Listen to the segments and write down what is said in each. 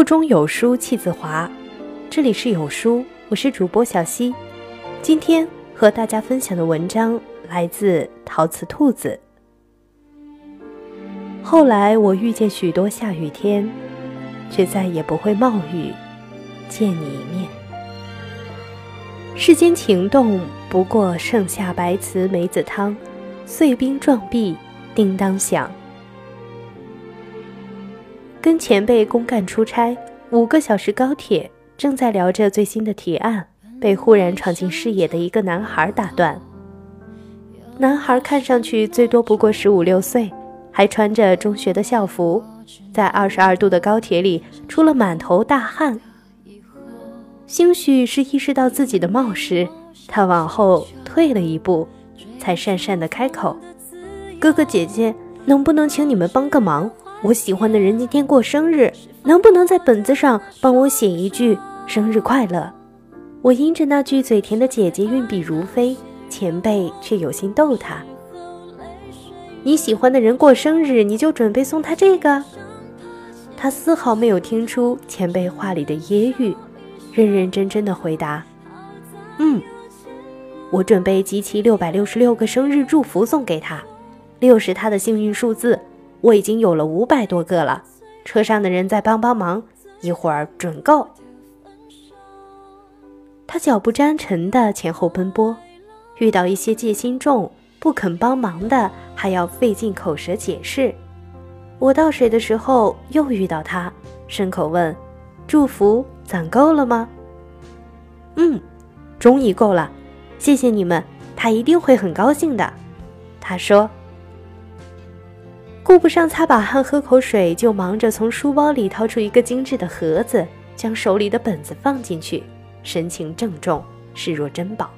腹中有书气自华，这里是有书，我是主播小溪。今天和大家分享的文章来自陶瓷兔子。后来我遇见许多下雨天，却再也不会冒雨见你一面。世间情动，不过盛夏白瓷梅子汤，碎冰撞壁，叮当响。跟前辈公干出差，五个小时高铁，正在聊着最新的提案，被忽然闯进视野的一个男孩打断。男孩看上去最多不过十五六岁，还穿着中学的校服，在二十二度的高铁里出了满头大汗。兴许是意识到自己的冒失，他往后退了一步，才讪讪地开口：“哥哥姐姐，能不能请你们帮个忙？”我喜欢的人今天过生日，能不能在本子上帮我写一句“生日快乐”？我因着那句嘴甜的姐姐运笔如飞，前辈却有心逗他。你喜欢的人过生日，你就准备送他这个？他丝毫没有听出前辈话里的揶揄，认认真真的回答：“嗯，我准备集齐六百六十六个生日祝福送给他，六是他的幸运数字。”我已经有了五百多个了，车上的人再帮帮忙，一会儿准够。他脚不沾尘的前后奔波，遇到一些戒心重、不肯帮忙的，还要费尽口舌解释。我倒水的时候又遇到他，顺口问：“祝福攒够了吗？”“嗯，终于够了，谢谢你们，他一定会很高兴的。”他说。顾不上擦把汗、喝口水，就忙着从书包里掏出一个精致的盒子，将手里的本子放进去，神情郑重，视若珍宝。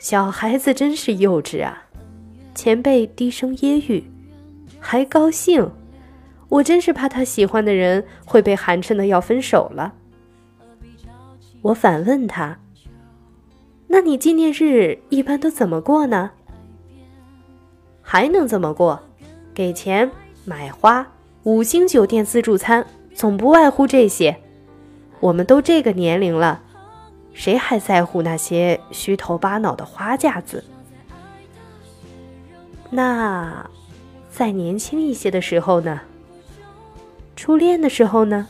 小孩子真是幼稚啊！前辈低声揶揄，还高兴，我真是怕他喜欢的人会被寒碜的要分手了。我反问他：“那你纪念日一般都怎么过呢？”还能怎么过？给钱买花，五星酒店自助餐，总不外乎这些。我们都这个年龄了，谁还在乎那些虚头巴脑的花架子？那再年轻一些的时候呢？初恋的时候呢？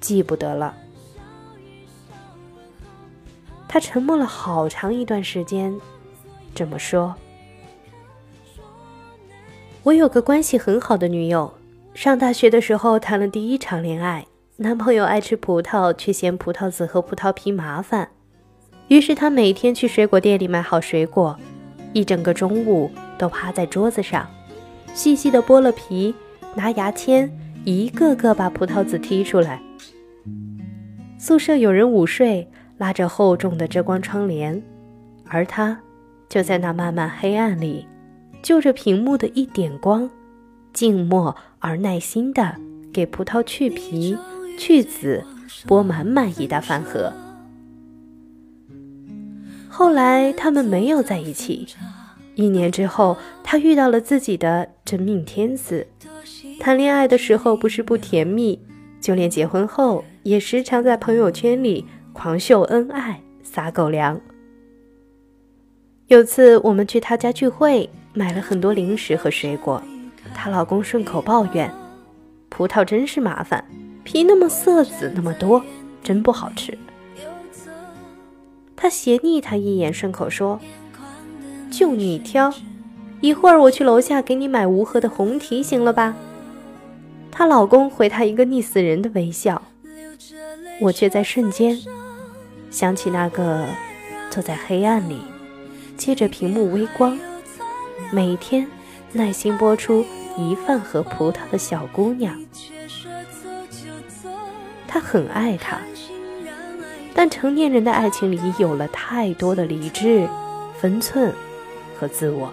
记不得了。他沉默了好长一段时间。这么说，我有个关系很好的女友，上大学的时候谈了第一场恋爱。男朋友爱吃葡萄，却嫌葡萄籽和葡萄皮麻烦，于是他每天去水果店里买好水果，一整个中午都趴在桌子上，细细的剥了皮，拿牙签一个个把葡萄籽剔出来。宿舍有人午睡，拉着厚重的遮光窗帘，而他。就在那漫漫黑暗里，就着屏幕的一点光，静默而耐心地给葡萄去皮、去籽，剥满满一大饭盒。后来他们没有在一起。一年之后，他遇到了自己的真命天子。谈恋爱的时候不是不甜蜜，就连结婚后也时常在朋友圈里狂秀恩爱、撒狗粮。有次我们去她家聚会，买了很多零食和水果。她老公顺口抱怨：“葡萄真是麻烦，皮那么涩，籽那么多，真不好吃。”她斜睨他一眼，顺口说：“就你挑，一会儿我去楼下给你买无核的红提，行了吧？”她老公回她一个腻死人的微笑，我却在瞬间想起那个坐在黑暗里。借着屏幕微光，每天耐心播出一饭盒葡萄的小姑娘，他很爱她，但成年人的爱情里有了太多的理智、分寸和自我，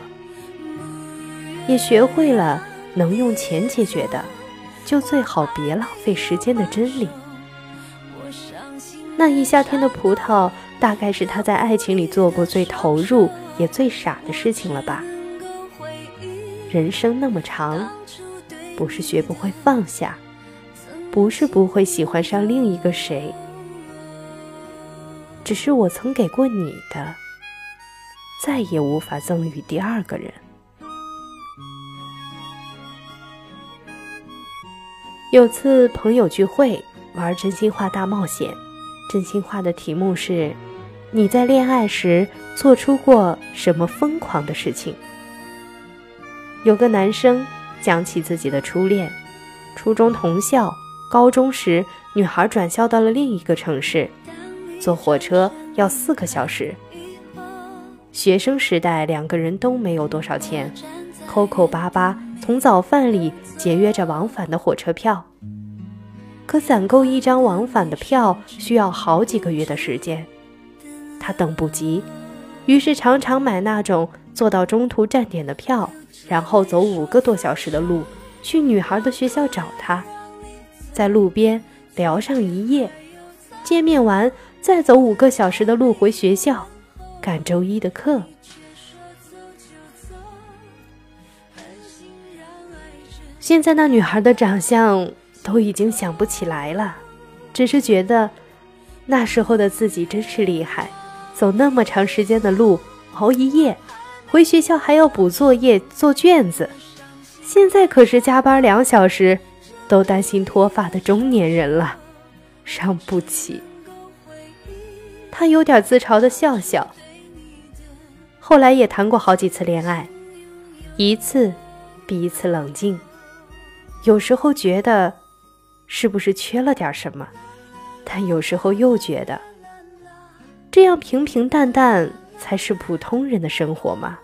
也学会了能用钱解决的，就最好别浪费时间的真理。那一夏天的葡萄。大概是他在爱情里做过最投入也最傻的事情了吧。人生那么长，不是学不会放下，不是不会喜欢上另一个谁，只是我曾给过你的，再也无法赠予第二个人。有次朋友聚会玩真心话大冒险，真心话的题目是：你在恋爱时做出过什么疯狂的事情？有个男生讲起自己的初恋，初中同校，高中时女孩转校到了另一个城市，坐火车要四个小时。学生时代两个人都没有多少钱，抠抠巴巴。从早饭里节约着往返的火车票，可攒够一张往返的票需要好几个月的时间，他等不及，于是常常买那种坐到中途站点的票，然后走五个多小时的路去女孩的学校找她，在路边聊上一夜，见面完再走五个小时的路回学校，赶周一的课。现在那女孩的长相都已经想不起来了，只是觉得那时候的自己真是厉害，走那么长时间的路，熬一夜，回学校还要补作业、做卷子。现在可是加班两小时，都担心脱发的中年人了，伤不起。他有点自嘲的笑笑。后来也谈过好几次恋爱，一次比一次冷静。有时候觉得是不是缺了点什么，但有时候又觉得这样平平淡淡才是普通人的生活吗？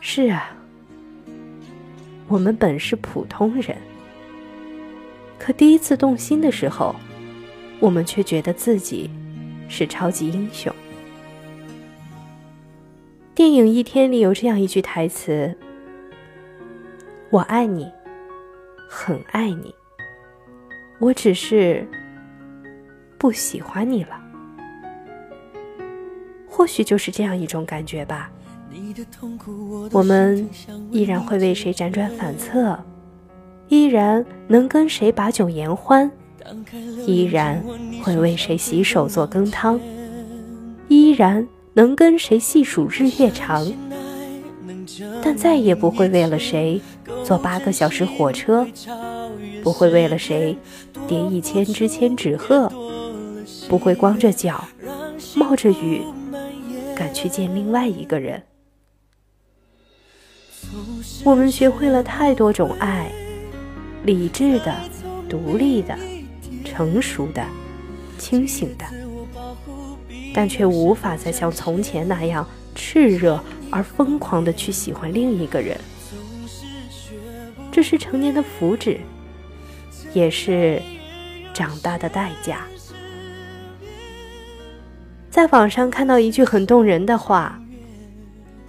是啊，我们本是普通人，可第一次动心的时候，我们却觉得自己是超级英雄。电影《一天》里有这样一句台词。我爱你，很爱你。我只是不喜欢你了。或许就是这样一种感觉吧。我们依然会为谁辗转反侧，依然能跟谁把酒言欢，依然会为谁洗手做羹汤，依然能跟谁细数日月长。但再也不会为了谁坐八个小时火车，不会为了谁叠一千只千纸鹤，不会光着脚冒着雨赶去见另外一个人。我们学会了太多种爱，理智的、独立的、成熟的、清醒的，但却无法再像从前那样炽热。而疯狂的去喜欢另一个人，这是成年的福祉，也是长大的代价。在网上看到一句很动人的话：“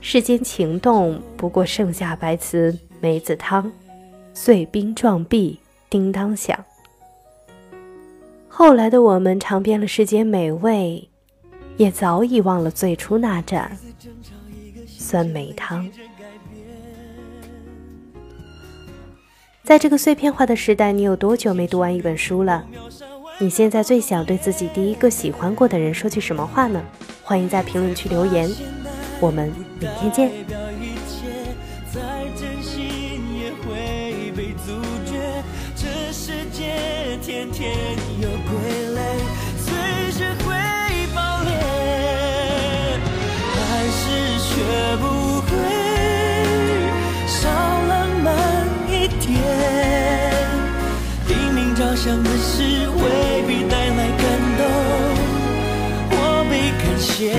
世间情动，不过盛夏白瓷梅子汤，碎冰撞壁叮当响。”后来的我们尝遍了世间美味，也早已忘了最初那盏。酸梅汤，在这个碎片化的时代，你有多久没读完一本书了？你现在最想对自己第一个喜欢过的人说句什么话呢？欢迎在评论区留言，我们明天见。学想的事未必带来感动。我被感谢，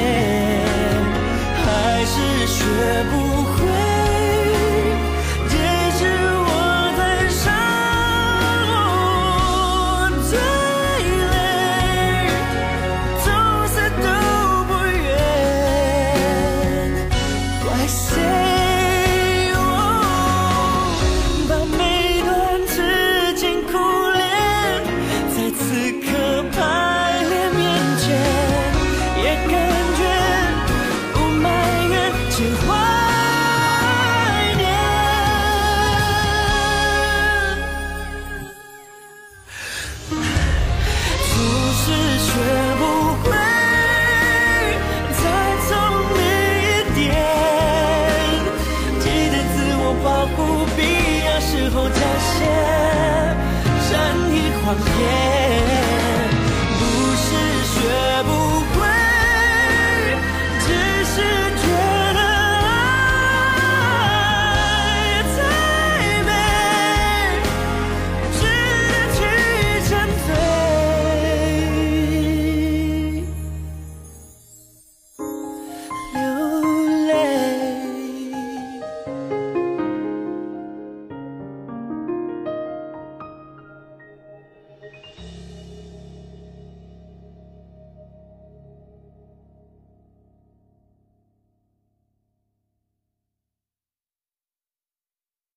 善意